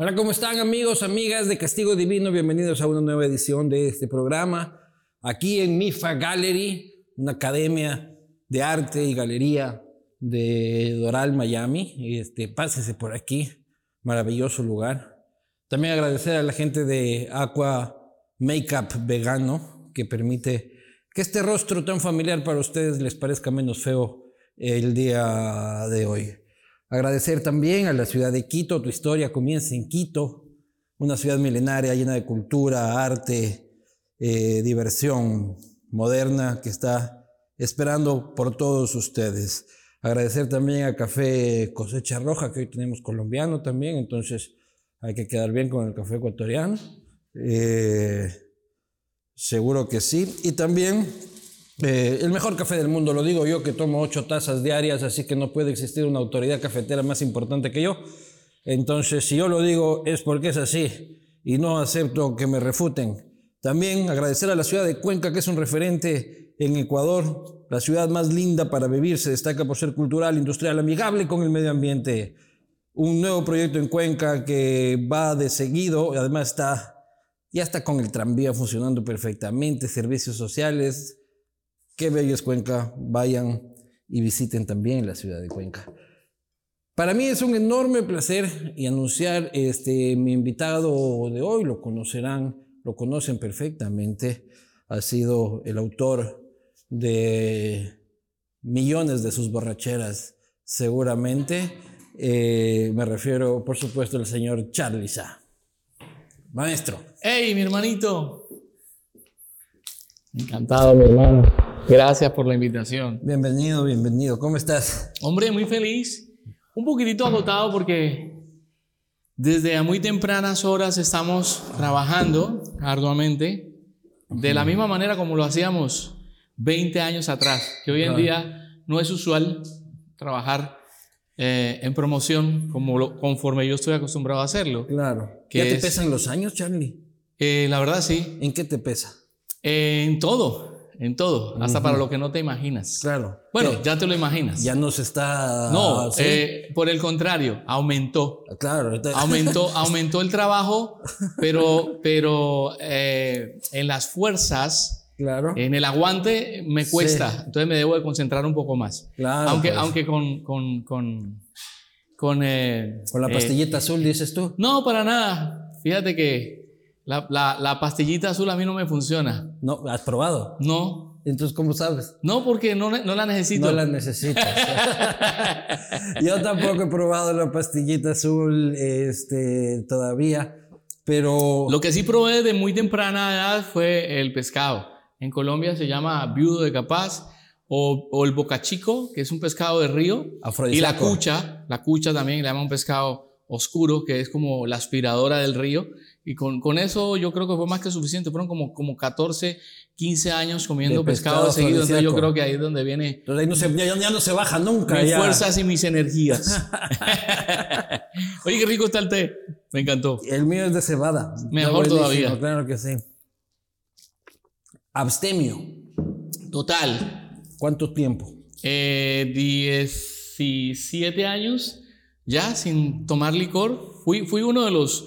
Hola, ¿cómo están amigos, amigas de Castigo Divino? Bienvenidos a una nueva edición de este programa. Aquí en MIFA Gallery, una academia de arte y galería de Doral, Miami. Este, pásese por aquí, maravilloso lugar. También agradecer a la gente de Aqua Makeup Vegano, que permite que este rostro tan familiar para ustedes les parezca menos feo el día de hoy. Agradecer también a la ciudad de Quito, tu historia comienza en Quito, una ciudad milenaria llena de cultura, arte, eh, diversión moderna que está esperando por todos ustedes. Agradecer también a Café Cosecha Roja, que hoy tenemos colombiano también, entonces hay que quedar bien con el café ecuatoriano. Eh, seguro que sí. Y también eh, el mejor café del mundo, lo digo yo que tomo ocho tazas diarias, así que no puede existir una autoridad cafetera más importante que yo. Entonces, si yo lo digo es porque es así y no acepto que me refuten. También agradecer a la ciudad de Cuenca, que es un referente en Ecuador, la ciudad más linda para vivir, se destaca por ser cultural, industrial, amigable con el medio ambiente. Un nuevo proyecto en Cuenca que va de seguido, además está, ya está con el tranvía funcionando perfectamente, servicios sociales, Qué bello es Cuenca. Vayan y visiten también la ciudad de Cuenca. Para mí es un enorme placer y anunciar este, mi invitado de hoy. Lo conocerán, lo conocen perfectamente. Ha sido el autor de millones de sus borracheras, seguramente. Eh, me refiero, por supuesto, al señor Charlie Sa. Maestro. ¡Hey, mi hermanito! Encantado, mi hermano. Gracias por la invitación. Bienvenido, bienvenido. ¿Cómo estás? Hombre, muy feliz. Un poquitito agotado porque desde a muy tempranas horas estamos trabajando arduamente de la misma manera como lo hacíamos 20 años atrás, que hoy en día no es usual trabajar eh, en promoción como lo, conforme yo estoy acostumbrado a hacerlo. Claro. ¿Qué te pesan los años, Charlie? Eh, la verdad sí. ¿En qué te pesa? en todo en todo, hasta para lo que no te imaginas. Claro. Bueno, ya te lo imaginas. Ya no se está. No, eh, por el contrario, aumentó. Claro. Aumentó, aumentó el trabajo, pero, pero eh, en las fuerzas, claro. en el aguante me cuesta. Entonces me debo de concentrar un poco más. Claro. Aunque, pues. aunque con, con, con, con, eh, con la pastillita azul, dices tú. No, para nada. Fíjate que la, la, pastillita azul a mí no me funciona. No, ¿has probado? No. Entonces, ¿cómo sabes? No, porque no, no la necesito. No la necesitas. Yo tampoco he probado la pastillita azul este, todavía, pero... Lo que sí probé de muy temprana edad fue el pescado. En Colombia se llama viudo de capaz o, o el bocachico, que es un pescado de río. Y la cucha, la cucha también le llama un pescado oscuro, que es como la aspiradora del río. Y con, con, eso yo creo que fue más que suficiente. Fueron como, como 14, 15 años comiendo pescado, seguido. Entonces yo creo que ahí es donde viene. Ahí no se, ya, no se baja nunca. Mis fuerzas y mis energías. Oye, qué rico está el té. Me encantó. El mío es de cebada. Mejor todavía. Claro que sí. Abstemio. Total. ¿Cuánto tiempo? Eh, 17 años ya sin tomar licor. Fui, fui uno de los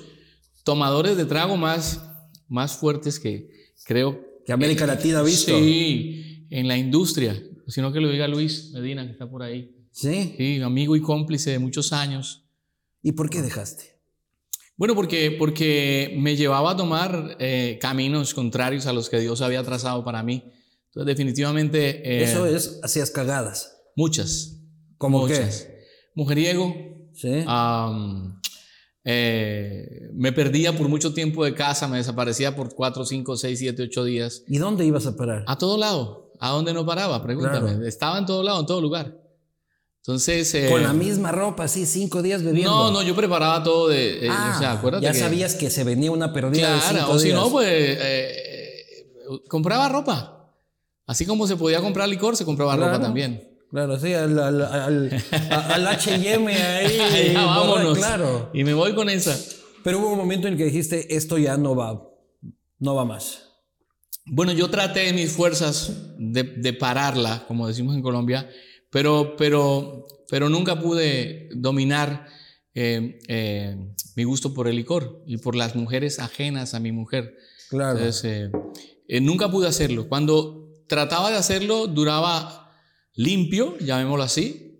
tomadores de trago más, más fuertes que creo que América Latina ha visto. Sí, en la industria. Sino que lo diga Luis Medina, que está por ahí. Sí. Sí, amigo y cómplice de muchos años. ¿Y por qué dejaste? Bueno, porque, porque me llevaba a tomar eh, caminos contrarios a los que Dios había trazado para mí. Entonces, definitivamente... Eh, Eso es, hacías cagadas. Muchas. ¿Cómo muchas. qué? Mujeriego. Sí. Eh, me perdía por mucho tiempo de casa, me desaparecía por 4, 5, 6, 7, 8 días. ¿Y dónde ibas a parar? A todo lado. ¿A dónde no paraba? Pregúntame. Estaba en todo lado, en todo lugar. Entonces. Eh, Con la misma ropa, así, cinco días bebiendo. No, no, yo preparaba todo de. Eh, o sea, ah, acuérdate. Ya sabías que se venía una pérdida claro, de cinco o si no, pues. compraba ropa. Así como se podía comprar licor, se compraba ropa también. Claro, sí, al, al, al, al HM ahí. ya, vámonos. Claro. Y me voy con esa. Pero hubo un momento en el que dijiste, esto ya no va, no va más. Bueno, yo traté de mis fuerzas de, de pararla, como decimos en Colombia, pero, pero, pero nunca pude dominar eh, eh, mi gusto por el licor y por las mujeres ajenas a mi mujer. Claro. Entonces, nunca pude hacerlo. Cuando trataba de hacerlo, duraba limpio, llamémoslo así,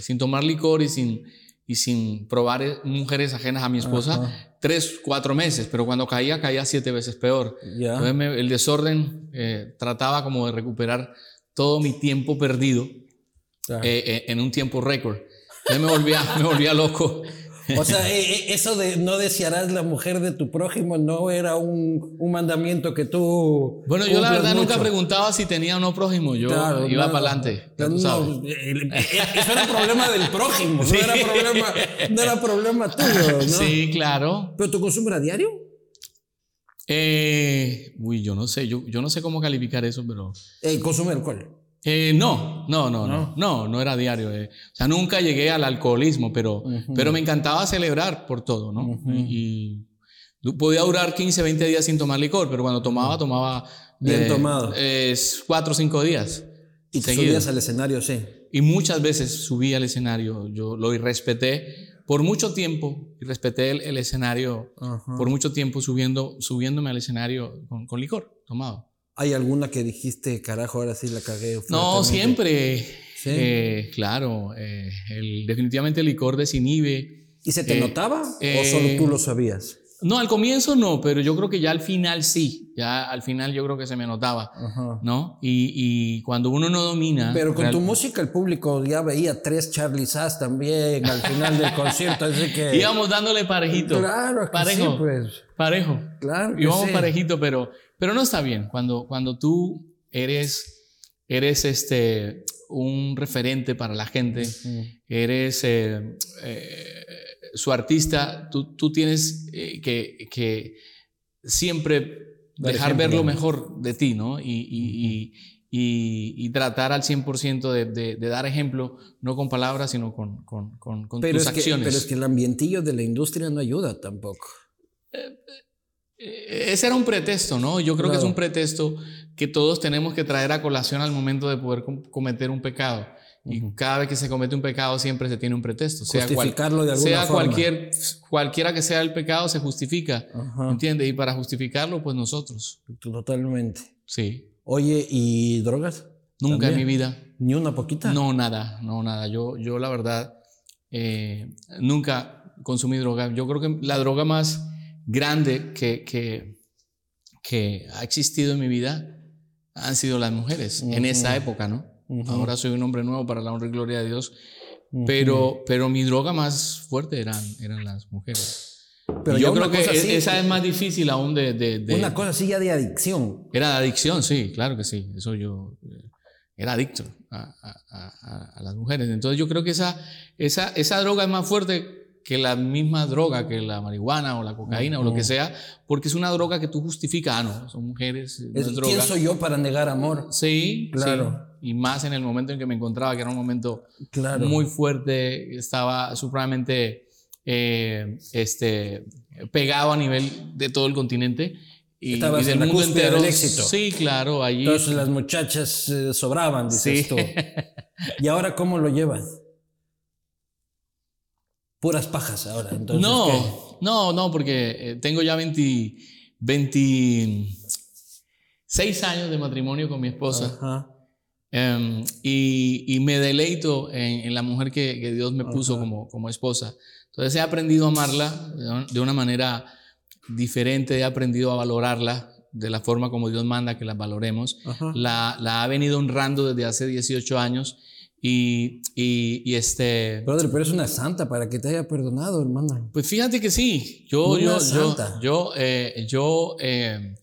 sin tomar licor y sin, y sin probar mujeres ajenas a mi esposa tres, cuatro meses, pero cuando caía, caía siete veces peor. Entonces el desorden eh, trataba como de recuperar todo mi tiempo perdido eh, eh, en un tiempo récord. Entonces me volvía, me volvía loco. O sea, eh, eh, eso de no desearás la mujer de tu prójimo no era un, un mandamiento que tú. Bueno, yo la verdad nunca preguntaba si tenía o no prójimo. Yo iba para adelante. No, eso era problema del prójimo, no, era problema, no era problema tuyo. ¿no? Sí, claro. ¿Pero tu consumo era diario? Eh, uy, yo no sé, yo, yo no sé cómo calificar eso, pero. ¿El consumo alcohol? Eh, no, no, no, no, no, no, era diario. Eh. O sea, nunca llegué al alcoholismo, pero, pero me encantaba celebrar por todo, ¿no? y, podía durar 15, 20 días sin tomar licor, pero cuando tomaba, tomaba... Bien eh, tomado. cuatro o cinco días. Y subías al escenario, sí. Y muchas veces subí al escenario, yo lo respeté por mucho tiempo, y respeté el, escenario por mucho tiempo subiendo, subiéndome al escenario con, con licor tomado. ¿Hay alguna que dijiste, carajo, ahora sí la cagué? No, siempre. ¿Sí? Eh, claro, eh, el, definitivamente el licor desinhibe. ¿Y se te eh, notaba o solo tú lo sabías? No, al comienzo no, pero yo creo que ya al final sí. Ya al final yo creo que se me notaba, ¿no? Y, y, cuando uno no domina... Pero con tu música el público ya veía tres Charlie Sass también al final del concierto, así que... Íbamos dándole parejito. Claro, parejo, pues. Parejo. Claro Íbamos parejito, pero pero no está bien cuando, cuando tú eres, eres este, un referente para la gente, eres eh, eh, su artista, tú, tú tienes eh, que, que, siempre dejar ver lo mejor de ti, ¿no? Y, y, y, y tratar al 100% de, de, de, dar ejemplo, no con palabras, sino con, con, con, con tus acciones. pero es que el ambientillo de la industria no ayuda tampoco. Eh, ese era un pretexto, ¿no? Yo creo que es un pretexto que todos tenemos que traer a colación al momento de poder cometer un pecado. Y cada vez que se comete un pecado siempre se tiene un pretexto. Sea Justificarlo de alguna sea cualquier, cualquiera que sea el pecado se justifica. ¿Entiendes? Y para justificarlo, pues nosotros. Totalmente. Sí. Oye, ¿y drogas? Nunca en mi vida. ¿Ni una poquita? No, nada, no, nada. Yo, yo la verdad, eh, nunca consumí droga. Yo creo que la droga más grande que, que, que, ha existido en mi vida han sido las mujeres, en esa época, ¿no? Ahora soy un hombre nuevo para la honra y gloria de Dios, pero, pero mi droga más fuerte eran, eran las mujeres. Pero yo creo que e, esa es más difícil aún de, de, Una cosa así ya de adicción. Era de adicción, sí, claro que sí. Eso yo eh, era adicto a, a, a, las mujeres. Entonces yo creo que esa, esa, esa droga es más fuerte que la misma droga, que la marihuana o la cocaína o lo que sea, porque es una droga que tú justificas, ah, no, son mujeres. es, ¿Quién soy yo para negar amor? Sí, claro. Y más en el momento en que me encontraba, que era un momento muy fuerte, estaba supremamente eh, este, pegado a nivel de todo el continente. Y, Estabas del mundo entero. Del éxito. Sí, claro, allí. Entonces las muchachas eh, sobraban, dices tú. ¿Y ahora cómo lo llevas? Puras pajas ahora. Entonces, no, no, no, porque eh, tengo ya 20, 26 años de matrimonio con mi esposa. Em, y, me deleito en, la mujer que, Dios me puso como, como esposa. Entonces he aprendido a amarla de una manera diferente, he aprendido a valorarla de la forma como Dios manda que la valoremos. La, la, ha venido honrando desde hace 18 años y, y, este... Brother, pero es una santa para que te haya perdonado, hermano. Pues fíjate que sí. Yo, yo, santa. yo, yo, eh, yo eh,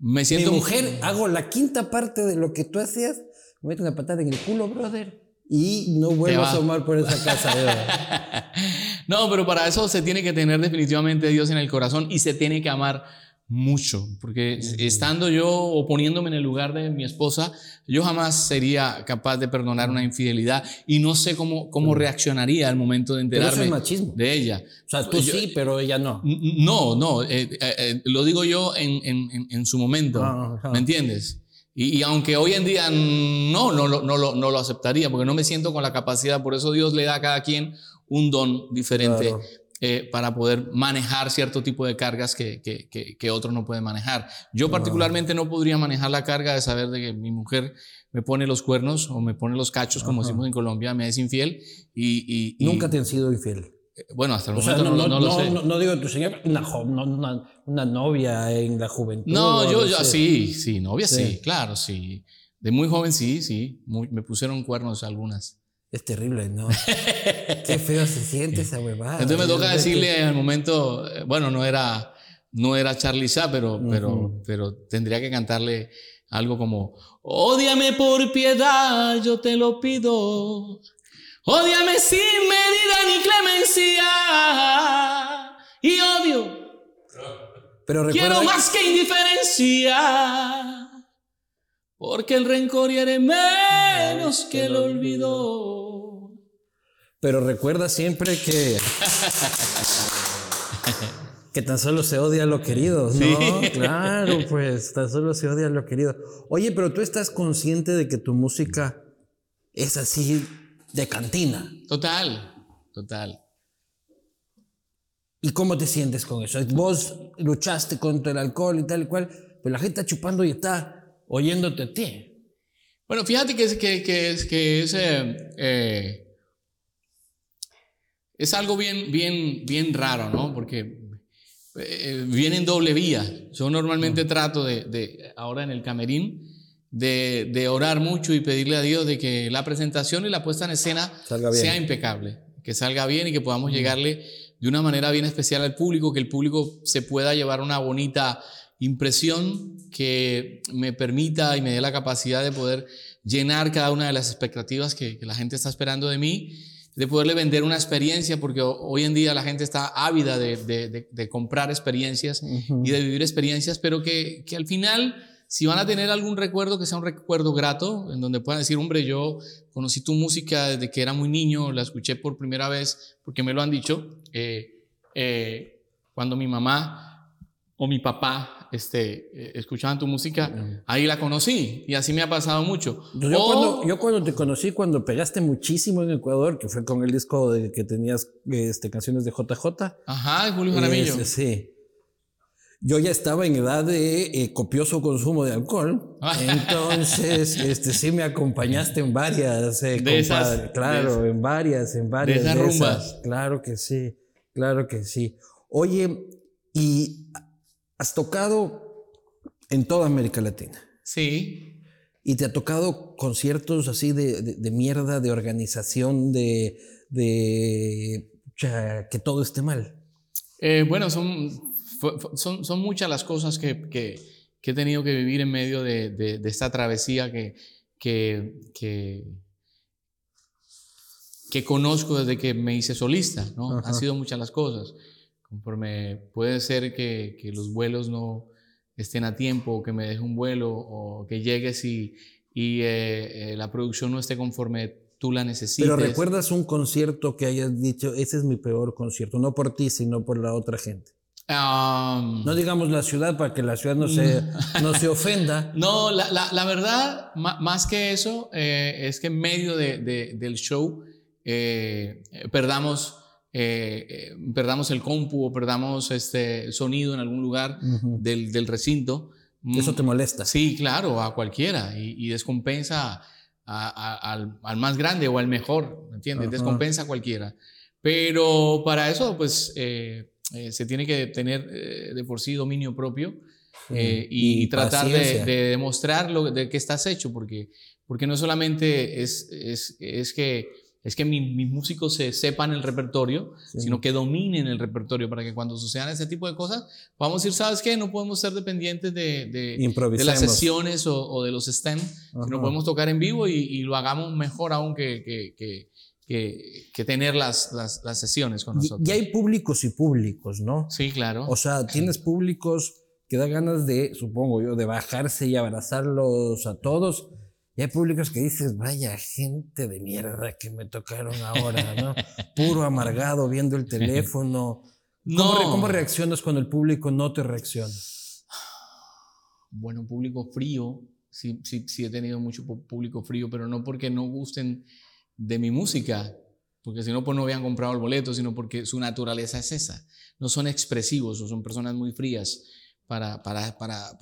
me siento... Mi mujer, hago la quinta parte de lo que tú hacías, me meto una patada en el culo, brother. Y no vuelvo a asomar por esa casa. no, pero para eso se tiene que tener definitivamente Dios en el corazón y se tiene que amar mucho, porque estando yo o poniéndome en el lugar de mi esposa, yo jamás sería capaz de perdonar una infidelidad y no sé cómo, cómo reaccionaría al momento de enterarme de ella. O sea, tú sí, pero ella no. No, no, eh, eh, eh, lo digo yo en, en, en su momento, ¿me entiendes? Y, aunque hoy en día no, no, no, no, lo, no lo aceptaría, porque no me siento con la capacidad, por eso Dios le da a cada quien un don diferente eh, para poder manejar cierto tipo de cargas que, que, que, otros no pueden manejar. Yo particularmente no podría manejar la carga de saber de que mi mujer me pone los cuernos o me pone los cachos, como decimos en Colombia, me es infiel y... y, Nunca te han sido infiel. Eh, bueno, hasta el momento no, no, lo sé. No, digo tu señor, una, una, novia en la juventud. No, yo, yo sí, sí, novia sí. claro, sí. De muy joven sí, sí. me pusieron cuernos algunas. Es terrible, ¿no? Qué feo se siente esa huevada. Entonces me toca decirle al momento, eh, bueno, no era, no era Charlie pero, pero, pero tendría que cantarle algo como, ódiame por piedad, yo te lo pido. Ódiame sin medida ni clemencia. Y odio. Pero Quiero más que indiferencia. Porque el rencor hiere menos que el olvido. Pero recuerda siempre que. que tan solo se odia a lo querido, ¿no? Claro, pues tan solo se odia a lo querido. Oye, pero tú estás consciente de que tu música es así de cantina. Total, total. ¿Y cómo te sientes con eso? Vos luchaste contra el alcohol y tal y cual, pero la gente está chupando y está oyéndote a ti. Bueno, fíjate que es, que, que, que es, eh, eh, es algo bien, bien, bien raro, ¿no? Porque eh, viene en doble vía. Yo normalmente trato de, de, ahora en el camerín, de, orar mucho y pedirle a Dios de que la presentación y la puesta en escena sea impecable, que salga bien y que podamos llegarle de una manera bien especial al público, que el público se pueda llevar una bonita impresión que me permita y me dé la capacidad de poder llenar cada una de las expectativas que, la gente está esperando de mí, de poderle vender una experiencia, porque hoy en día la gente está ávida de, comprar experiencias y de vivir experiencias, pero que, que al final si van a tener algún recuerdo, que sea un recuerdo grato, en donde puedan decir, hombre, yo conocí tu música desde que era muy niño, la escuché por primera vez, porque me lo han dicho, eh, eh, cuando mi mamá o mi papá este, eh, escuchaban tu música, ahí la conocí y así me ha pasado mucho. Yo, cuando, yo cuando te conocí, cuando pegaste muchísimo en Ecuador, que fue con el disco de que tenías este, canciones de JJ. Ajá, de Julio Jaramillo. sí yo ya estaba en edad de eh, copioso consumo de alcohol. Entonces, este, sí me acompañaste en varias, eh, claro, en varias, en varias. De esas rumbas. Claro que sí, claro que sí. Oye, y has tocado en toda América Latina. Sí. Y te ha tocado conciertos así de, de, mierda, de organización, de, de que todo esté mal. Eh, bueno, son son, son muchas las cosas que, que, que, he tenido que vivir en medio de, de, esta travesía que, que, que, conozco desde que me hice solista, ¿no? Han sido muchas las cosas. Conforme puede ser que, que los vuelos no estén a tiempo, o que me deje un vuelo, o que llegues y, y eh, eh, la producción no esté conforme tú la necesites. Pero recuerdas un concierto que hayas dicho, ese es mi peor concierto, no por ti, sino por la otra gente no digamos la ciudad para que la ciudad no se, no se ofenda. No, la, la, verdad, más que eso, eh, es que en medio de, del show eh, perdamos, eh, perdamos el compu o perdamos este sonido en algún lugar del, del, recinto. ¿Eso te molesta? Sí, claro, a cualquiera y, descompensa al, al, más grande o al mejor, ¿entiendes? Descompensa a cualquiera. Pero para eso, pues eh, se tiene que tener eh, de por sí dominio propio eh, y, tratar de, demostrar lo de qué estás hecho, porque, porque no solamente es, es, es que, es que mis músicos se sepan el repertorio, sino que dominen el repertorio para que cuando sucedan ese tipo de cosas, vamos a decir, ¿sabes qué? No podemos ser dependientes de, de, las sesiones o, de los stems, sino podemos tocar en vivo y, lo hagamos mejor aún que, que que, tener las, las, sesiones con nosotros. Y, hay públicos y públicos, ¿no? Sí, claro. O sea, tienes públicos que da ganas de, supongo yo, de bajarse y abrazarlos a todos. Y hay públicos que dices, vaya gente de mierda que me tocaron ahora, ¿no? Puro amargado viendo el teléfono. ¿Cómo. ¿Cómo reaccionas cuando el público no te reacciona? Bueno, público frío. Sí, sí, sí he tenido mucho público frío, pero no porque no gusten de mi música, porque si no, pues no habían comprado el boleto, sino porque su naturaleza es esa. No son expresivos o son personas muy frías para, para, para,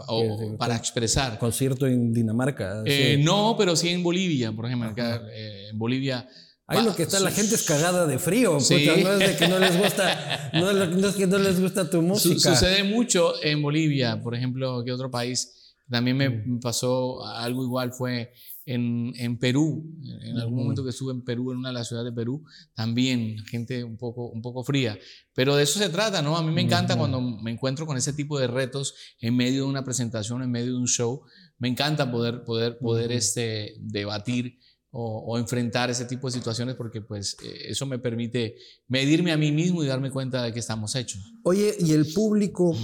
para expresar. ¿Concierto en Dinamarca? Eh, no, pero sí en Bolivia, por ejemplo. Eh, en Bolivia... Ahí lo que está, la gente es cagada de frío. no es de que no les gusta, no, es que no les gusta tu música. sucede mucho en Bolivia, por ejemplo, que otro país. También me pasó algo igual, fue en, en, Perú, en algún momento que estuve en Perú, en una de las ciudades de Perú, también gente un poco, un poco fría. Pero de eso se trata, ¿no? A mí me encanta cuando me encuentro con ese tipo de retos en medio de una presentación, en medio de un show. Me encanta poder, poder, poder este, debatir o, enfrentar ese tipo de situaciones porque pues eh, eso me permite medirme a mí mismo y darme cuenta de que estamos hechos. Oye, y el público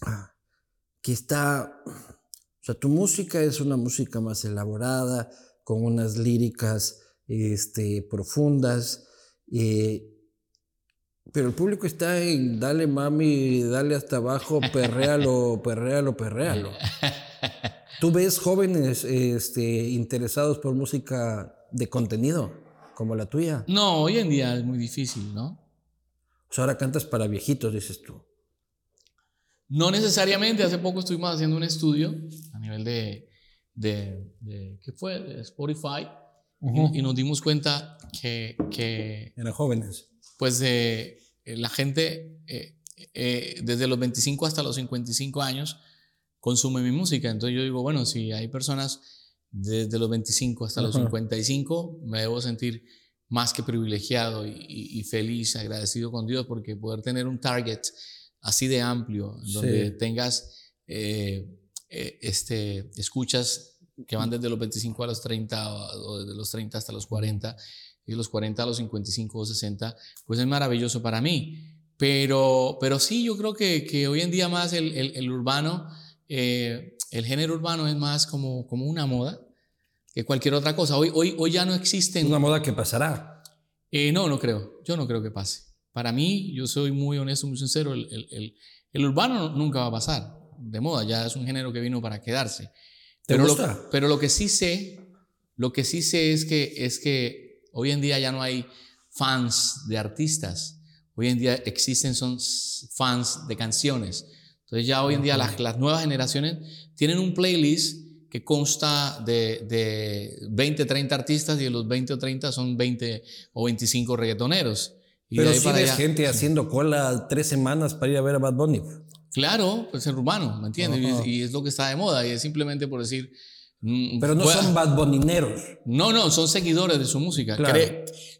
que está o sea, tu música es una música más elaborada, con unas líricas este, profundas, eh, pero el público está en dale mami, dale hasta abajo, perréalo, perréalo, perréalo. ¿Tú ves jóvenes este, interesados por música de contenido como la tuya? No, hoy en día es muy difícil, ¿no? O sea, ahora cantas para viejitos, dices tú. No necesariamente, hace poco estuvimos haciendo un estudio a nivel de, de, ¿qué fue? De Spotify. y, nos dimos cuenta que... que Eran jóvenes. Pues eh, la gente eh, eh, desde los 25 hasta los 55 años consume mi música. Entonces yo digo, bueno, si hay personas desde los 25 hasta los 55, me debo sentir más que privilegiado y, y, feliz, agradecido con Dios porque poder tener un target así de amplio, donde tengas eh, eh, este, escuchas que van desde los 25 a los 30 o desde los 30 hasta los 40 y de los 40 a los 55 o 60, pues es maravilloso para mí. Pero, pero sí, yo creo que, que hoy en día más el, el, urbano, eh, el género urbano es más como, como una moda que cualquier otra cosa. Hoy, hoy, hoy ya no existen... Una moda que pasará. no, no creo. Yo no creo que pase. Para mí, yo soy muy honesto, muy sincero, el, urbano nunca va a pasar de moda, ya es un género que vino para quedarse. ¿Te pero? Lo, pero lo que sí sé, lo que sí sé es que, es que hoy en día ya no hay fans de artistas. Hoy en día existen son fans de canciones. Entonces ya hoy en día las, las nuevas generaciones tienen un playlist que consta de, de 20, 30 artistas y de los 20 o 30 son 20 o 25 reggaetoneros. Pero si ves gente haciendo cola tres semanas para ir a ver a Bad Bunny. Claro, pues ser humano, ¿me entiendes? Y, es lo que está de moda y es simplemente por decir... Mm, Pero no son Bad Bunnineros. No, no, son seguidores de su música.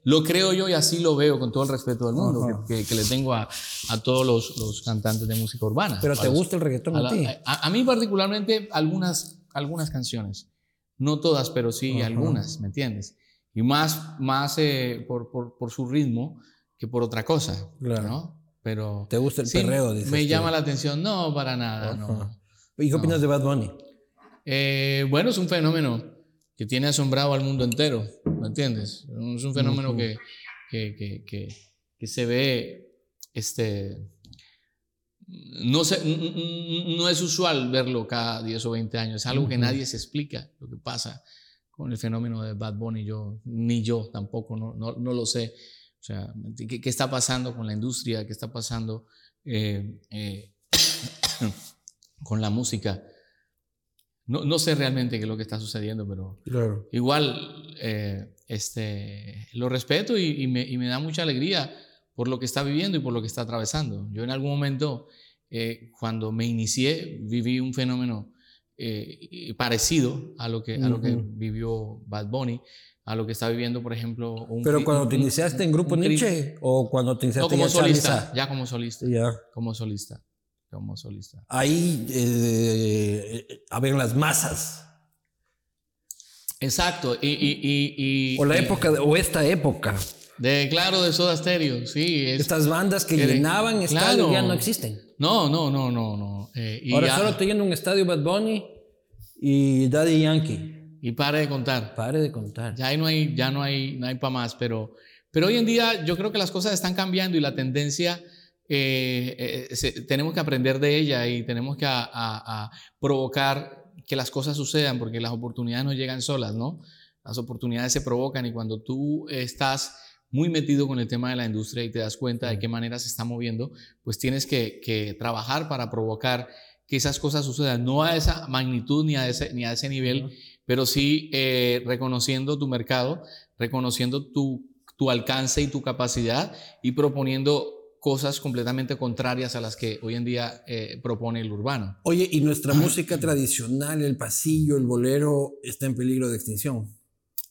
lo creo yo y así lo veo con todo el respeto del mundo que, le tengo a, a todos los, los, cantantes de música urbana. Pero ¿te gusta el reggaetón a, ti? A, mí particularmente algunas, algunas canciones. No todas, pero sí algunas, ¿me entiendes? Y más, más eh, por, por, por su ritmo que por otra cosa, claro. ¿no? Pero ¿Te gusta el perreo? me llama la atención, no, para nada, no. ¿Y qué opinas de Bad Bunny? Eh, bueno, es un fenómeno que tiene asombrado al mundo entero, ¿me entiendes? Es un fenómeno que, que, que, que, se ve, este, no, se, no es usual verlo cada 10 o 20 años, es algo que nadie se explica lo que pasa con el fenómeno de Bad Bunny, yo, ni yo tampoco, no, no, no lo sé. O sea, ¿qué, está pasando con la industria? ¿Qué está pasando eh, eh, con la música? No, no, sé realmente qué es lo que está sucediendo, pero igual eh, este, lo respeto y, me, y, me, da mucha alegría por lo que está viviendo y por lo que está atravesando. Yo en algún momento, cuando me inicié, viví un fenómeno parecido a lo que, a lo que vivió Bad Bunny a lo que está viviendo, por ejemplo, un Pero cuando te iniciaste en Grupo Nietzsche o cuando te iniciaste no, como solista, ya como solista. Ya. Como solista. Como solista. Ahí eh, habían las masas. Exacto. Y, y, y, o la época, o esta época. De, claro, de Soda Stereo, sí. Estas bandas que llenaban estadios ya no existen. No, no, no, no, no. Eh, Ahora solo te llena un estadio Bad Bunny y Daddy Yankee. Y pare de contar. Pare de contar. Ya ahí no hay, ya no hay, no hay para más, pero, pero hoy en día yo creo que las cosas están cambiando y la tendencia eh, eh, tenemos que aprender de ella y tenemos que a, provocar que las cosas sucedan porque las oportunidades no llegan solas, ¿no? Las oportunidades se provocan y cuando tú estás muy metido con el tema de la industria y te das cuenta de qué manera se está moviendo, pues tienes que, trabajar para provocar que esas cosas sucedan, no a esa magnitud ni a ese, ni a ese nivel, pero sí eh, reconociendo tu mercado, reconociendo tu, tu alcance y tu capacidad y proponiendo cosas completamente contrarias a las que hoy en día eh, propone el urbano. Oye, ¿y nuestra música tradicional, el pasillo, el bolero, está en peligro de extinción?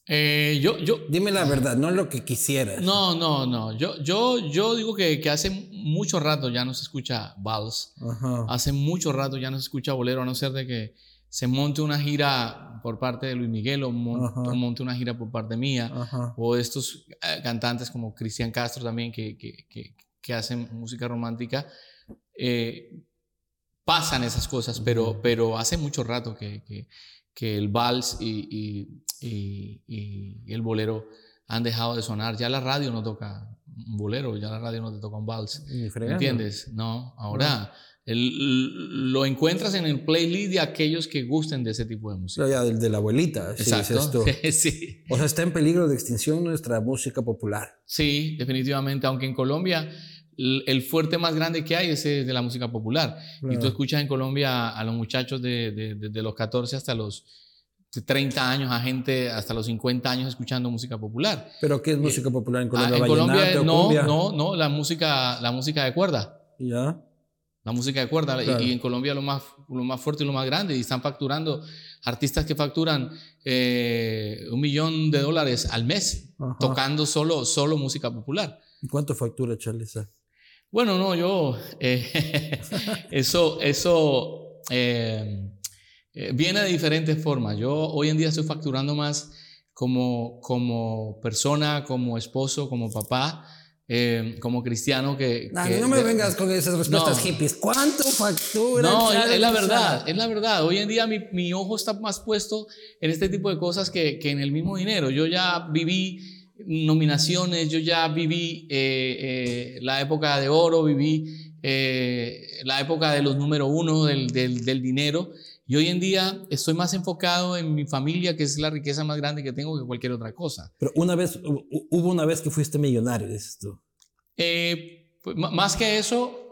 Eh, yo, yo, Dime la verdad, no lo que quisieras. No, no, no. Yo, yo, yo digo que, que hace mucho rato ya no se escucha vals. Hace mucho rato ya no se escucha bolero, a no ser de que se monte una gira por parte de Luis Miguel o, monte una gira por parte mía. O estos eh, cantantes como Cristian Castro también que, que, que, hacen música romántica. Eh, pasan esas cosas, pero, pero hace mucho rato que, que el vals y, y, y, el bolero han dejado de sonar. Ya la radio no toca un bolero, ya la radio no te toca un vals. ¿Entiendes? No, ahora lo encuentras en el playlist de aquellos que gusten de ese tipo de música. Ya, del de la abuelita. Exacto. sí. O sea, está en peligro de extinción nuestra música popular. Sí, definitivamente, aunque en Colombia el fuerte más grande que hay es de la música popular. Y tú escuchas en Colombia a los muchachos de, de, los 14 hasta los 30 años, a gente hasta los 50 años escuchando música popular. ¿Pero qué es música popular en Colombia? Ah, en Colombia no, no, no, la música, la música de cuerda. Ya. La música de cuerda. Y, en Colombia lo más, lo más fuerte y lo más grande. Y están facturando artistas que facturan eh, un millón de dólares al mes tocando solo, solo música popular. ¿Y cuánto factura Charles? Bueno, no, yo, eh, eso, eso eh, eh, viene de diferentes formas. Yo hoy en día estoy facturando más como, como persona, como esposo, como papá, como cristiano que... No, no me vengas con esas respuestas hippies. ¿Cuánto factura? No, es, la verdad, es la verdad. Hoy en día mi, mi, ojo está más puesto en este tipo de cosas que, que en el mismo dinero. Yo ya viví nominaciones, yo ya viví eh, eh, la época de oro, viví eh, la época de los número uno del, del, dinero y hoy en día estoy más enfocado en mi familia, que es la riqueza más grande que tengo que cualquier otra cosa. Pero una vez, hubo una vez que fuiste millonario, dices tú. Pues, más que eso,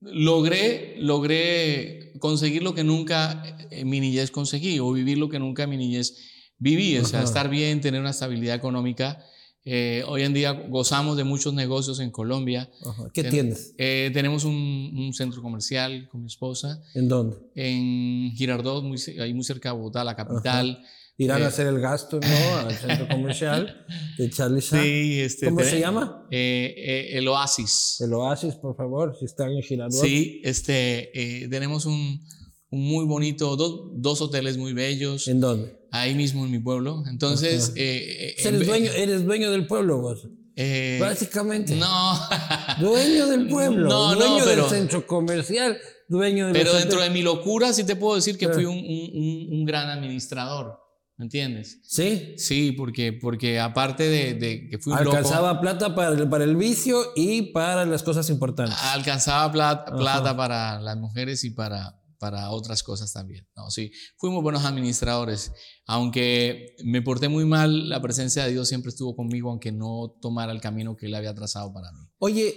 logré, logré conseguir lo que nunca en mi niñez conseguí o vivir lo que nunca en mi niñez vivir, o sea, estar bien, tener una estabilidad económica. Eh, hoy en día gozamos de muchos negocios en Colombia. ¿Qué tienes? Eh, tenemos un, centro comercial con mi esposa. ¿En dónde? En Girardot, muy, ahí muy cerca de Bogotá, la capital. Irán a eh, hacer el gasto, ¿no? Al centro comercial de Charlie Sí, este, ¿Cómo se llama? el Oasis. El Oasis, por favor, si están en Girardot. Sí, este, tenemos un, un muy bonito, dos, dos hoteles muy bellos. ¿En dónde? Ahí mismo en mi pueblo. Entonces... Eh, eh, ¿Eres, dueño, ¿Eres dueño del pueblo vos? Eh, Básicamente. No. dueño del pueblo. No, dueño del centro comercial. Dueño del Pero dentro de mi locura sí te puedo decir que fui un, un, un, gran administrador. ¿Me entiendes? Sí. Sí, porque, porque aparte de, de que fui un Alcanzaba plata para el, para el vicio y para las cosas importantes. Alcanzaba plata, plata para las mujeres y para, para otras cosas también. No, sí, fuimos buenos administradores. Aunque me porté muy mal, la presencia de Dios siempre estuvo conmigo, aunque no tomara el camino que Él había trazado para mí. Oye,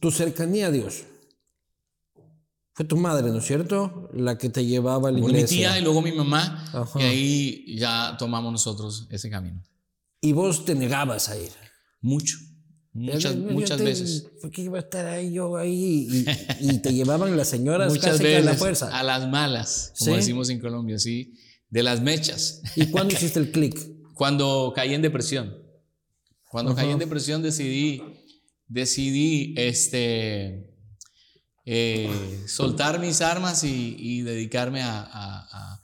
tu cercanía a Dios. Fue tu madre, ¿no es cierto? La que te llevaba a la iglesia. Mi tía y luego mi mamá. Y ahí ya tomamos nosotros ese camino. ¿Y vos te negabas a ir? Mucho. Muchas, muchas veces. ¿Por qué iba a estar ahí yo ahí? Y, te llevaban las señoras muchas veces, a la fuerza. A las malas, como decimos en Colombia, sí. De las mechas. ¿Y cuándo hiciste el clic? Cuando caí en depresión. Cuando caí en depresión decidí, decidí este, eh, soltar mis armas y, dedicarme a,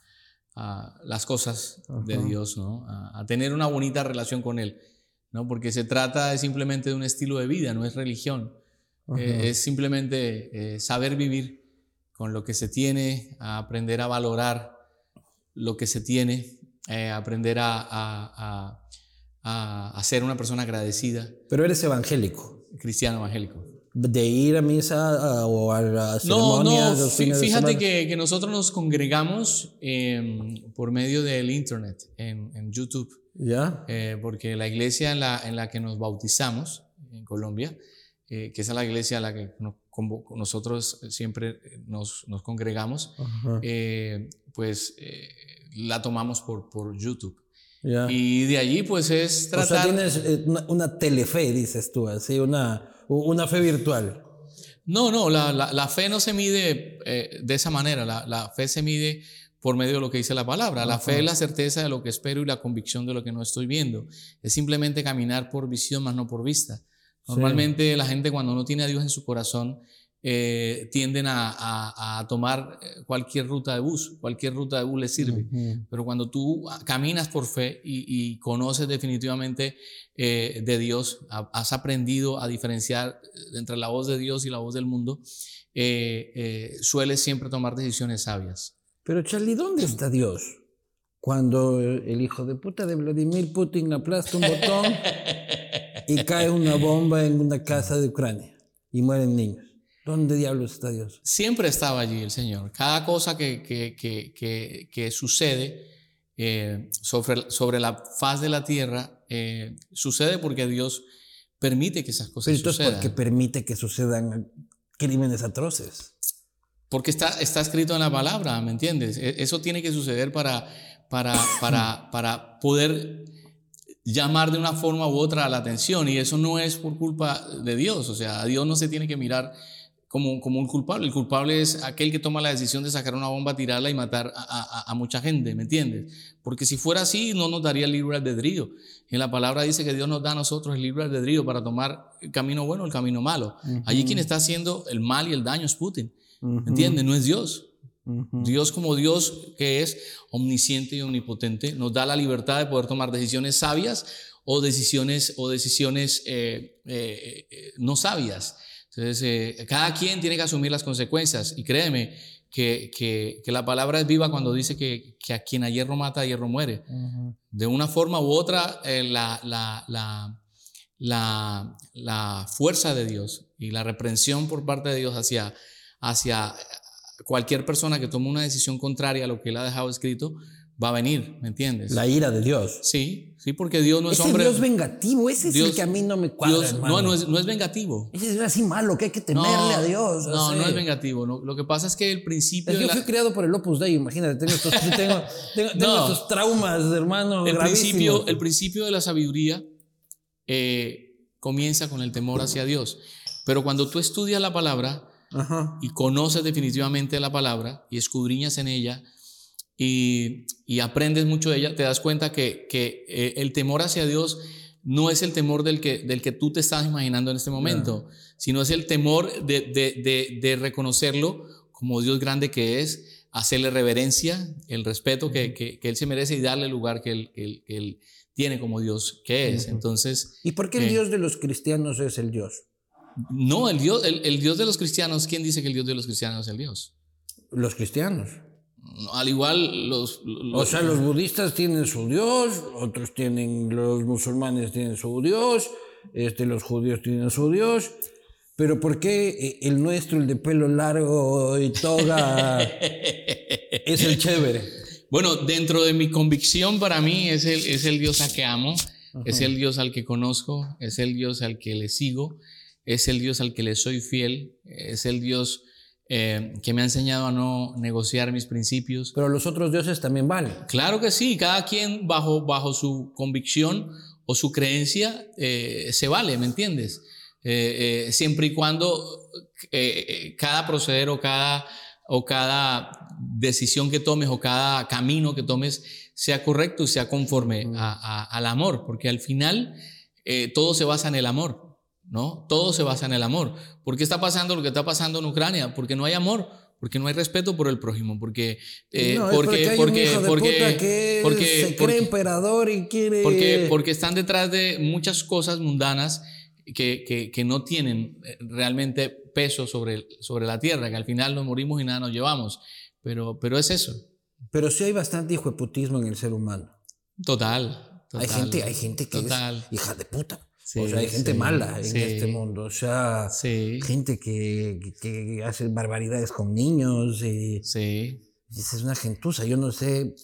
las cosas de Dios, ¿no? a tener una bonita relación con Él. ¿No? Porque se trata simplemente de un estilo de vida, no es religión. Eh, es simplemente eh, saber vivir con lo que se tiene, aprender a valorar lo que se tiene, eh, aprender a, a, a, ser una persona agradecida. Pero eres evangélico. Cristiano evangélico. De ir a misa o a la ceremonia. No, no, fíjate que, que, nosotros nos congregamos em, por medio del internet, en, en YouTube. ¿Ya? Eh, porque la iglesia en la, en la que nos bautizamos, en Colombia, eh, que es la iglesia a la que nosotros siempre nos, nos congregamos, eh, pues la tomamos por, por YouTube. Y de allí pues es tratar... O sea, tienes una telefe, dices tú, así, una una fe virtual. No, no, la, la, fe no se mide eh, de esa manera. La, la, fe se mide por medio de lo que dice la palabra. La fe es la certeza de lo que espero y la convicción de lo que no estoy viendo. Es simplemente caminar por visión, más no por vista. Normalmente la gente cuando no tiene a Dios en su corazón eh, tienden a, tomar eh, cualquier ruta de bus, cualquier ruta de bus les sirve. Pero cuando tú caminas por fe y, conoces definitivamente eh, de Dios, has aprendido a diferenciar entre la voz de Dios y la voz del mundo, sueles siempre tomar decisiones sabias. Pero Charlie, ¿dónde está Dios? Cuando el hijo de puta de Vladimir Putin aplasta un botón y cae una bomba en una casa de Ucrania y mueren niños. ¿Dónde diablos está Dios? Siempre estaba allí el Señor. Cada cosa que, que, que, que sucede eh, sobre, sobre, la faz de la tierra eh, sucede porque Dios permite que esas cosas Pero entonces, ¿Por qué permite que sucedan crímenes atroces? Porque está, está escrito en la palabra, ¿me entiendes? E, eso tiene que suceder para, para, para, para poder llamar de una forma u otra la atención y eso no es por culpa de Dios, o sea, a Dios no se tiene que mirar como, como un culpable. El culpable es aquel que toma la decisión de sacar una bomba, tirarla y matar a, a, mucha gente, ¿me entiendes? Porque si fuera así, no nos daría el libre albedrío. En la palabra dice que Dios nos da a nosotros el libre albedrío para tomar el camino bueno o el camino malo. Allí quien está haciendo el mal y el daño es Putin, ¿me entiendes? No es Dios. Dios como Dios que es omnisciente y omnipotente nos da la libertad de poder tomar decisiones sabias o decisiones, o decisiones eh, eh, eh, no sabias. Entonces, eh, cada quien tiene que asumir las consecuencias y créeme que, que, que la palabra es viva cuando dice que, que, a quien a hierro mata, a hierro muere. De una forma u otra, eh, la, la, la, la, la, fuerza de Dios y la reprensión por parte de Dios hacia, hacia cualquier persona que tome una decisión contraria a lo que Él ha dejado escrito, va a venir, ¿me entiendes? La ira de Dios. Sí, sí, porque Dios no es, es hombre. Dios vengativo, ese es el que a mí no me cuadra. Dios, no, no es, no es, vengativo. Ese es así malo, que hay que temerle a Dios. No, no es vengativo. lo que pasa es que el principio. Es que yo fui criado por el Opus Dei, imagínate, tengo estos, tengo, tengo, estos traumas, hermano. El principio, el principio de la sabiduría eh, comienza con el temor hacia Dios. Pero cuando tú estudias la palabra y conoces definitivamente la palabra y escudriñas en ella, y, aprendes mucho de ella, te das cuenta que, que eh, el temor hacia Dios no es el temor del que, del que tú te estás imaginando en este momento, sino es el temor de, de, de, reconocerlo como Dios grande que es, hacerle reverencia, el respeto que, que, Él se merece y darle el lugar que Él, él, tiene como Dios que es. Entonces, ¿Y por qué el eh, Dios de los cristianos es el Dios? No, el Dios, el, el Dios de los cristianos, ¿quién dice que el Dios de los cristianos es el Dios? Los cristianos. Al igual los, O sea, los budistas tienen su Dios, otros tienen, los musulmanes tienen su Dios, este, los judíos tienen su Dios. Pero ¿por qué eh, el nuestro, el de pelo largo y toga, es el chévere? Bueno, dentro de mi convicción para mí es el, es el Dios al que amo, es el Dios al que conozco, es el Dios al que le sigo, es el Dios al que le soy fiel, es el Dios eh, que me ha enseñado a no negociar mis principios. Pero los otros dioses también valen. Claro que sí, cada quien bajo, bajo su convicción o su creencia eh, se vale, ¿me entiendes? Eh, siempre y cuando cada proceder o cada, o cada decisión que tomes o cada camino que tomes sea correcto y sea conforme al amor, porque al final todo se basa en el amor. ¿No? Todo se basa en el amor. ¿Por qué está pasando lo que está pasando en Ucrania? Porque no hay amor, porque no hay respeto por el prójimo, porque eh, porque porque porque porque se cree emperador y quiere porque porque están detrás de muchas cosas mundanas que, que, que no tienen eh, realmente peso sobre, sobre la tierra, que al final nos morimos y nada nos llevamos. Pero, pero es eso. Pero sí hay bastante hijo de putismo en el ser humano. Total. hay gente, hay gente que es hija de puta. O sea, hay gente mala en este mundo. O sea, gente que, que, hace barbaridades con niños. Y, sí. es una gentuza. Yo no sé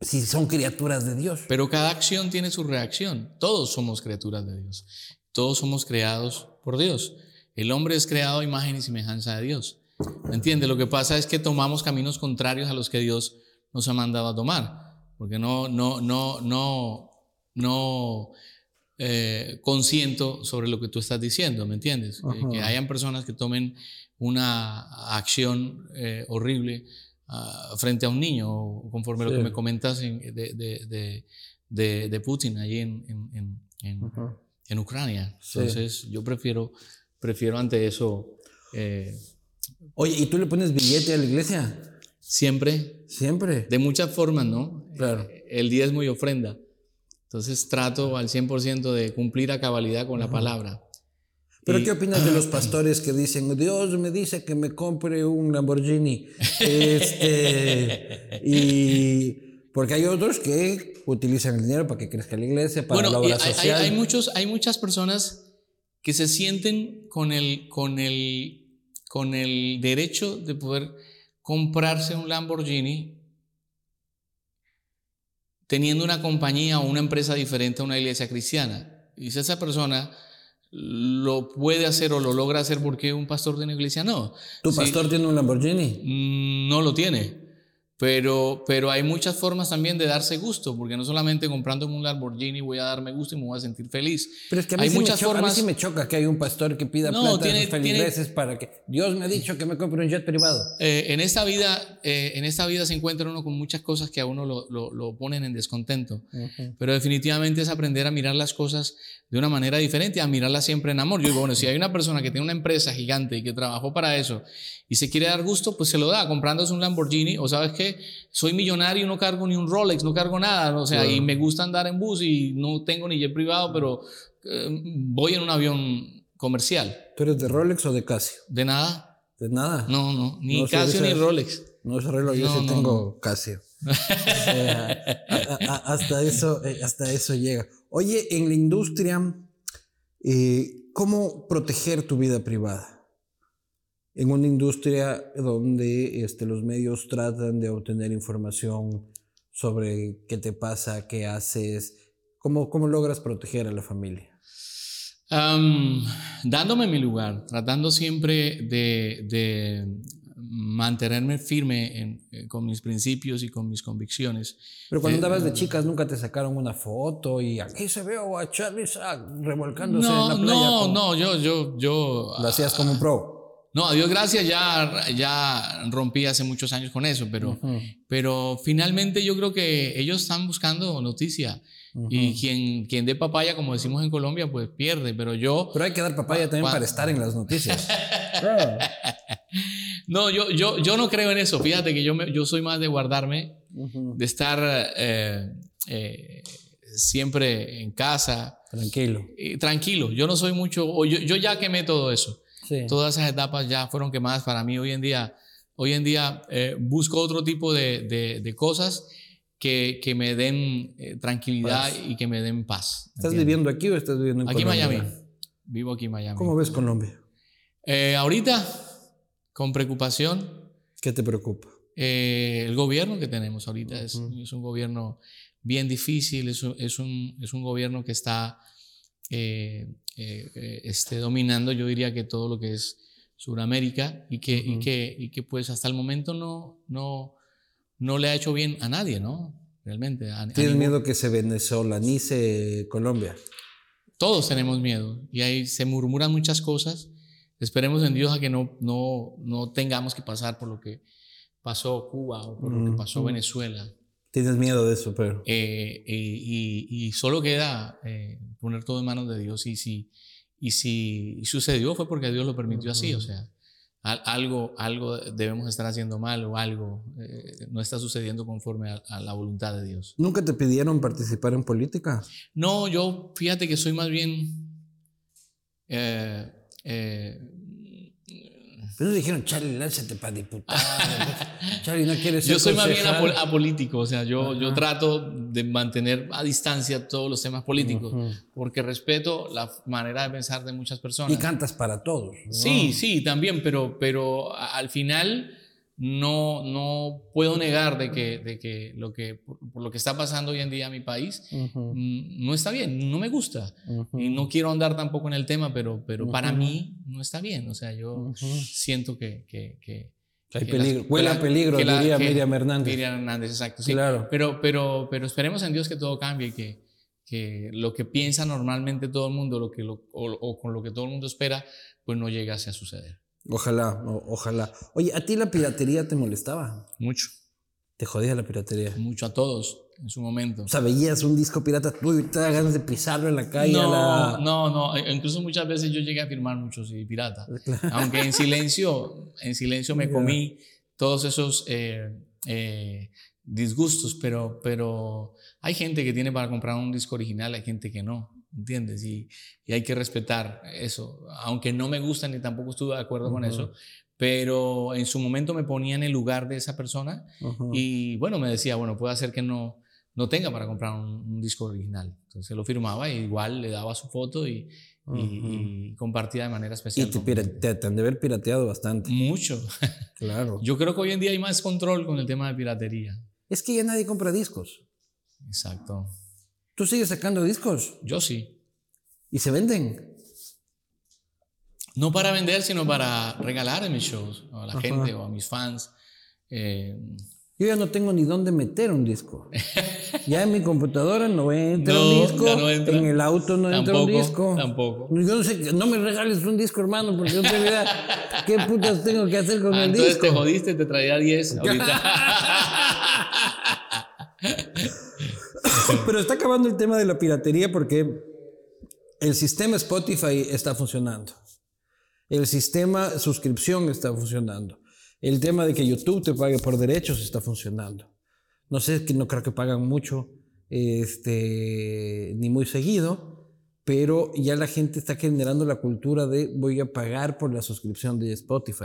si son criaturas de Dios. Pero cada acción tiene su reacción. Todos somos criaturas de Dios. Todos somos creados por Dios. El hombre es creado a imagen y semejanza de Dios. ¿Me entiendes? Lo que pasa es que tomamos caminos contrarios a los que Dios nos ha mandado a tomar. Porque no, no, no, no, no eh, consiento sobre lo que tú estás diciendo, ¿me entiendes? Eh, que hayan personas que tomen una acción eh, horrible ah, frente a un niño, conforme lo que me comentas de, de, Putin ahí en, en, Ucrania. Entonces, yo prefiero, prefiero ante eso. Oye, ¿y tú le pones billete a la iglesia? Siempre. Siempre. De muchas formas, ¿no? Claro. El día es muy ofrenda. Entonces trato al 100% de cumplir a cabalidad con la palabra. ¿Pero qué opinas de los pastores que dicen, Dios me dice que me compre un Lamborghini? este, y porque hay otros que utilizan el dinero para que crezca la iglesia, para la obra social. Hay, muchos, hay muchas personas que se sienten con el, con, el, con el derecho de poder comprarse un Lamborghini teniendo una compañía o una empresa diferente a una iglesia cristiana. Y si esa persona lo puede hacer o lo logra hacer porque un pastor de una iglesia no. ¿Tu pastor tiene un Lamborghini? Mm, no lo tiene. Pero, pero hay muchas formas también de darse gusto, porque no solamente comprando un Lamborghini voy a darme gusto y me voy a sentir feliz. Pero es que a mí, hay sí, muchas me choca, formas... a mí sí me choca que hay un pastor que pida no, plata tiene, para que Dios me ha dicho que me compre un jet privado. Eh, en, esta vida, eh, en esta vida se encuentra uno con muchas cosas que a uno lo, lo, lo ponen en descontento, pero definitivamente es aprender a mirar las cosas de una manera diferente, a mirarlas siempre en amor. Yo digo, bueno, si hay una persona que tiene una empresa gigante y que trabajó para eso y se quiere dar gusto, pues se lo da comprándose un Lamborghini o sabes soy millonario y no cargo ni un Rolex, no cargo nada, o sea, y me gusta andar en bus y no tengo ni jet privado, pero eh, voy en un avión comercial. ¿Tú eres de Rolex o de Casio? De nada. ¿De nada? No, no, ni Casio ni Rolex. No es reloj, yo sí tengo Casio. hasta, eso, eh, hasta eso llega. Oye, en la industria, eh, ¿cómo proteger tu vida privada? En una industria donde este, los medios tratan de obtener información sobre qué te pasa, qué haces, cómo, cómo logras proteger a la familia. dándome mi lugar, tratando siempre de, mantenerme firme eh, con mis principios y con mis convicciones. Pero cuando eh, andabas de chicas nunca te sacaron una foto y aquí se ve a Charlie revolcándose en la playa. No, no, yo, yo, yo. Lo hacías como un pro. No, a Dios gracias, ya, ya rompí hace muchos años con eso, pero, pero finalmente yo creo que ellos están buscando noticia. Y quien, quien dé papaya, como decimos en Colombia, pues pierde, pero yo... Pero hay que dar papaya también para estar en las noticias. no, yo, yo, yo no creo en eso. Fíjate que yo, yo soy más de guardarme, de estar eh, eh, siempre en casa. Tranquilo. tranquilo. Yo no soy mucho... Yo, yo ya quemé todo eso. Todas esas etapas ya fueron quemadas para mí. Hoy en día, hoy en día eh, busco otro tipo de, de, cosas que, que, me den eh, tranquilidad y que me den paz. ¿Estás viviendo aquí o estás viviendo en aquí Colombia? Aquí en Miami. Vivo aquí en Miami. ¿Cómo ves Colombia? Eh, ahorita, con preocupación. ¿Qué te preocupa? el gobierno que tenemos ahorita es, es, un gobierno bien difícil, es es un, es un gobierno que está eh, eh, esté dominando, yo diría que todo lo que es Sudamérica y que, y que, y que pues hasta el momento no, no, no le ha hecho bien a nadie, ¿no? Realmente. ¿Tienes miedo que se venezolanice Colombia? Todos tenemos miedo y ahí se murmuran muchas cosas. Esperemos en Dios a que no, no, no tengamos que pasar por lo que pasó Cuba o por lo que pasó Venezuela. Tienes miedo de eso, pero. Eh, y, solo queda eh, poner todo en manos de Dios. Y si, y si sucedió fue porque Dios lo permitió así. O sea, algo, algo debemos estar haciendo mal o algo eh, no está sucediendo conforme a, la voluntad de Dios. ¿Nunca te pidieron participar en política? No, yo fíjate que soy más bien. Pero dijeron, Charlie, lánzate para diputado. Charlie, no quieres ser Yo soy más bien apolítico, o sea, yo, yo trato de mantener a distancia todos los temas políticos, porque respeto la manera de pensar de muchas personas. Y cantas para todos. Sí, sí, también, pero, pero al final no, no puedo negar de que, de que, lo que por, lo que está pasando hoy en día en mi país mm, no está bien, no me gusta. Y no quiero andar tampoco en el tema, pero, pero para mí no está bien. O sea, yo siento que... que, que hay peligro, huele a peligro, diría Miriam Hernández. Miriam Hernández, exacto. Sí. Claro. Pero, pero, pero esperemos en Dios que todo cambie y que, que lo que piensa normalmente todo el mundo lo que o, o con lo que todo el mundo espera, pues no llegase a suceder. Ojalá, ojalá. Oye, ¿a ti la piratería te molestaba? Mucho. ¿Te jodía la piratería? Mucho a todos en su momento. O sea, veías un disco pirata, tú te das ganas de pisarlo en la calle. No, no, no. E, incluso muchas veces yo llegué a firmar muchos y pirata. Aunque en silencio, en silencio me comí todos esos eh, eh, disgustos, pero, pero hay gente que tiene para comprar un disco original, hay gente que no. ¿Entiendes? Y, y, hay que respetar eso, aunque no me gusta ni tampoco estuve de acuerdo con eso, pero en su momento me ponía en el lugar de esa persona y bueno, me decía, bueno, puede ser que no, no tenga para comprar un, disco original. Entonces lo firmaba y igual le daba su foto y, y, compartía de manera especial. Y te, te, han de haber pirateado bastante. Mucho. Claro. Yo creo que hoy en día hay más control con el tema de piratería. Es que ya nadie compra discos. Exacto. ¿Tú sigues sacando discos? Yo sí. ¿Y se venden? No para vender, sino para regalar en mis shows a la gente o a mis fans. Eh, yo ya no tengo ni dónde meter un disco. ya en mi computadora no entra un disco. no entra. En el auto no entra un disco. Tampoco. Yo no sé, no me regales un disco, hermano, porque no tengo idea qué putas tengo que hacer con ah, el entonces disco. Entonces te jodiste, te traía 10 ahorita. Pero está acabando el tema de la piratería porque el sistema Spotify está funcionando. El sistema suscripción está funcionando. El tema de que YouTube te pague por derechos está funcionando. No sé, no creo que pagan mucho, este, ni muy seguido, pero ya la gente está generando la cultura de voy a pagar por la suscripción de Spotify.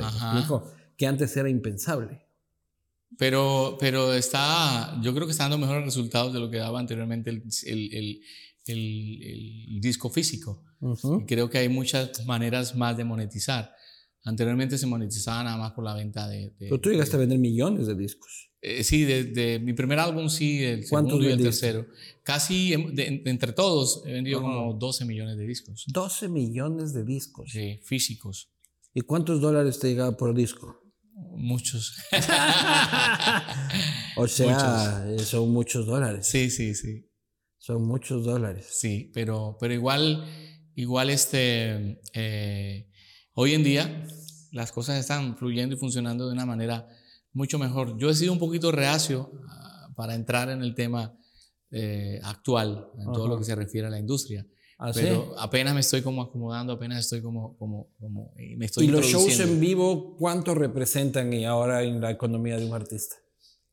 Que antes era impensable. Pero, pero está, yo creo que está dando mejores resultados de lo que daba anteriormente el, el, el, disco físico. Creo que hay muchas maneras más de monetizar. Anteriormente se monetizaba nada más por la venta de... pero tú llegaste a vender millones de discos. Eh, sí, de, mi primer álbum sí, el segundo y el tercero. Casi entre todos he vendido como 12 millones de discos. 12 millones de discos. Sí, físicos. ¿Y cuántos dólares te llegaba por disco? Muchos. o sea, son muchos dólares. Sí, sí, sí. Son muchos dólares. Sí, pero, pero igual, igual este, eh, hoy en día las cosas están fluyendo y funcionando de una manera mucho mejor. Yo he sido un poquito reacio ah, para entrar en el tema eh, actual, en todo lo que se refiere a la industria. ¿Ah, pero apenas me estoy como acomodando, apenas estoy como, como, como eh, me estoy ¿Y los shows en vivo cuánto representan y ahora en la economía de un artista?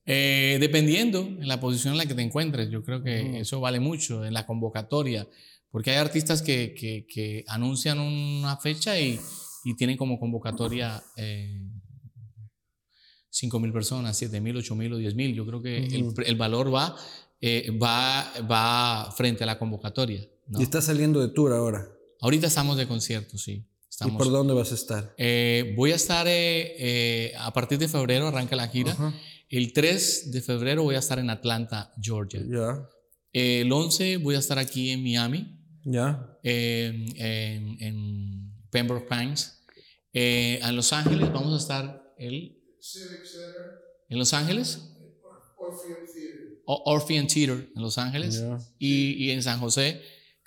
Eh, dependiendo en la posición en la que te encuentres, yo creo que eso vale mucho en la convocatoria, porque hay artistas que, que, que anuncian una fecha y, y, tienen como convocatoria eh, 5 mil personas, 7 mil, 8 mil o 10 mil. Yo creo que el, el, valor va, eh, va, va frente a la convocatoria. ¿Y estás saliendo de tour ahora? Ahorita estamos de concierto, sí. Estamos, ¿Y por dónde vas a estar? Eh, voy a estar eh, eh, a partir de febrero, arranca la gira. El 3 de febrero voy a estar en Atlanta, Georgia. Ya. el 11 voy a estar aquí en Miami. Ya. En, en, Pembroke Pines. en Los Ángeles vamos a estar el... ¿En Los Ángeles? Orpheum Theater. Orpheum Theater en Los Ángeles. Y, y en San José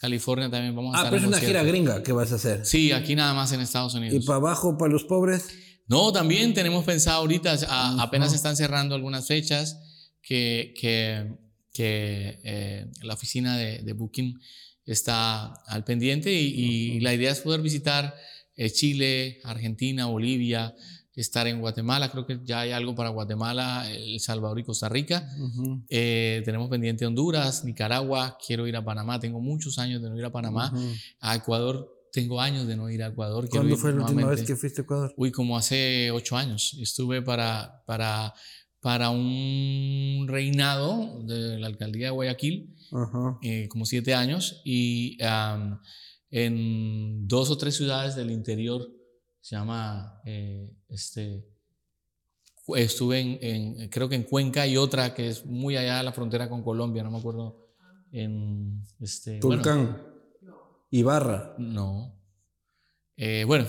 California también vamos a ah, estar. Ah, pero es una gira gringa que vas a hacer. Sí, aquí nada más en Estados Unidos. ¿Y para abajo, para los pobres? No, también tenemos pensado ahorita, apenas están cerrando algunas fechas que, que, que eh, la oficina de, Booking está al pendiente y, la idea es poder visitar eh, Chile, Argentina, Bolivia, estar en Guatemala, creo que ya hay algo para Guatemala, El Salvador y Costa Rica. Eh, tenemos pendiente Honduras, Nicaragua, quiero ir a Panamá, tengo muchos años de no ir a Panamá. A Ecuador tengo años de no ir a Ecuador. ¿Cuándo fue la última vez que fuiste a Ecuador? Uy, como hace ocho años. Estuve para, para, para un reinado de la alcaldía de Guayaquil, eh, como siete años, y en dos o tres ciudades del interior, se llama, eh, este, estuve en, creo que en Cuenca y otra que es muy allá de la frontera con Colombia, no me acuerdo, en este... Tulcán, Ibarra. No. Eh, bueno,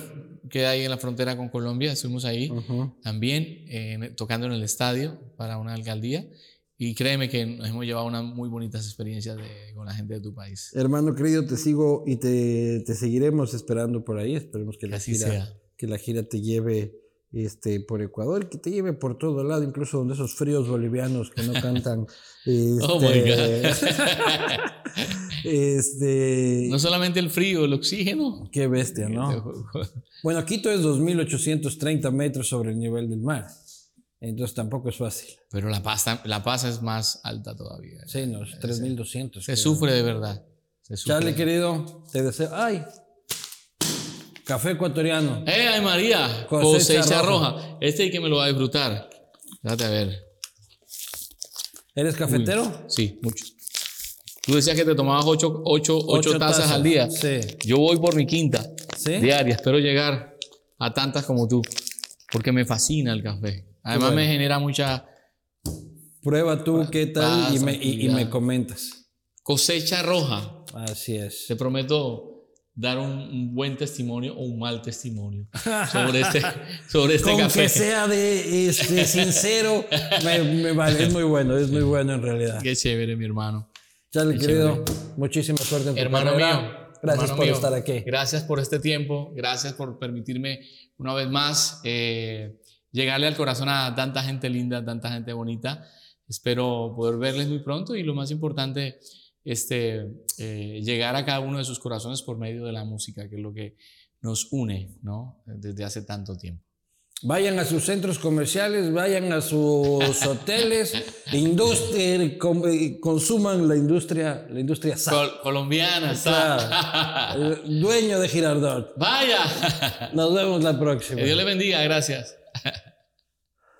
queda ahí en la frontera con Colombia, estuvimos ahí también tocando en el estadio para una alcaldía y créeme que nos hemos llevado unas muy bonitas experiencias con la gente de tu país. Hermano querido, te sigo y te, te seguiremos esperando por ahí. Esperemos que, la gira, que la gira te lleve este, por Ecuador, que te lleve por todo lado, incluso donde esos fríos bolivianos que no cantan. oh my God. Este, este, no solamente el frío, el oxígeno. Qué bestia, ¿no? bueno, Quito es 2.830 metros sobre el nivel del mar. Entonces tampoco es fácil. Pero La Paz, la paz es más alta todavía. Sí, no, 3.200. Se sufre de verdad. Se Charlie, querido, te deseo... ¡Ay! Café ecuatoriano. ¡Eh, ay María! Cosecha, roja. Este hay que me lo va a disfrutar. Date a ver. ¿Eres cafetero? sí, mucho. Tú decías que te tomabas ocho, ocho, ocho, tazas, al día. Sí. Yo voy por mi quinta ¿Sí? diaria. Espero llegar a tantas como tú. Porque me fascina el café. Además me genera mucha... Prueba tú qué tal y me, y, me, comentas. Cosecha roja. Así es. Te prometo dar un, buen testimonio o un mal testimonio sobre este, sobre este Con café. que sea de este, sincero, me, vale. Es muy bueno, es muy bueno en realidad. Qué chévere, mi hermano. Charlie, querido, muchísima suerte en tu Hermano mío. Gracias por estar aquí. Gracias por este tiempo. Gracias por permitirme una vez más eh, llegarle al corazón a tanta gente linda, tanta gente bonita. Espero poder verles muy pronto y lo más importante, este, eh, llegar a cada uno de sus corazones por medio de la música, que es lo que nos une ¿no? desde hace tanto tiempo. Vayan a sus centros comerciales, vayan a sus hoteles, industria, eh, consuman la industria, la industria colombiana. dueño de Girardot. Vaya. Nos vemos la próxima. Que Dios le bendiga, gracias.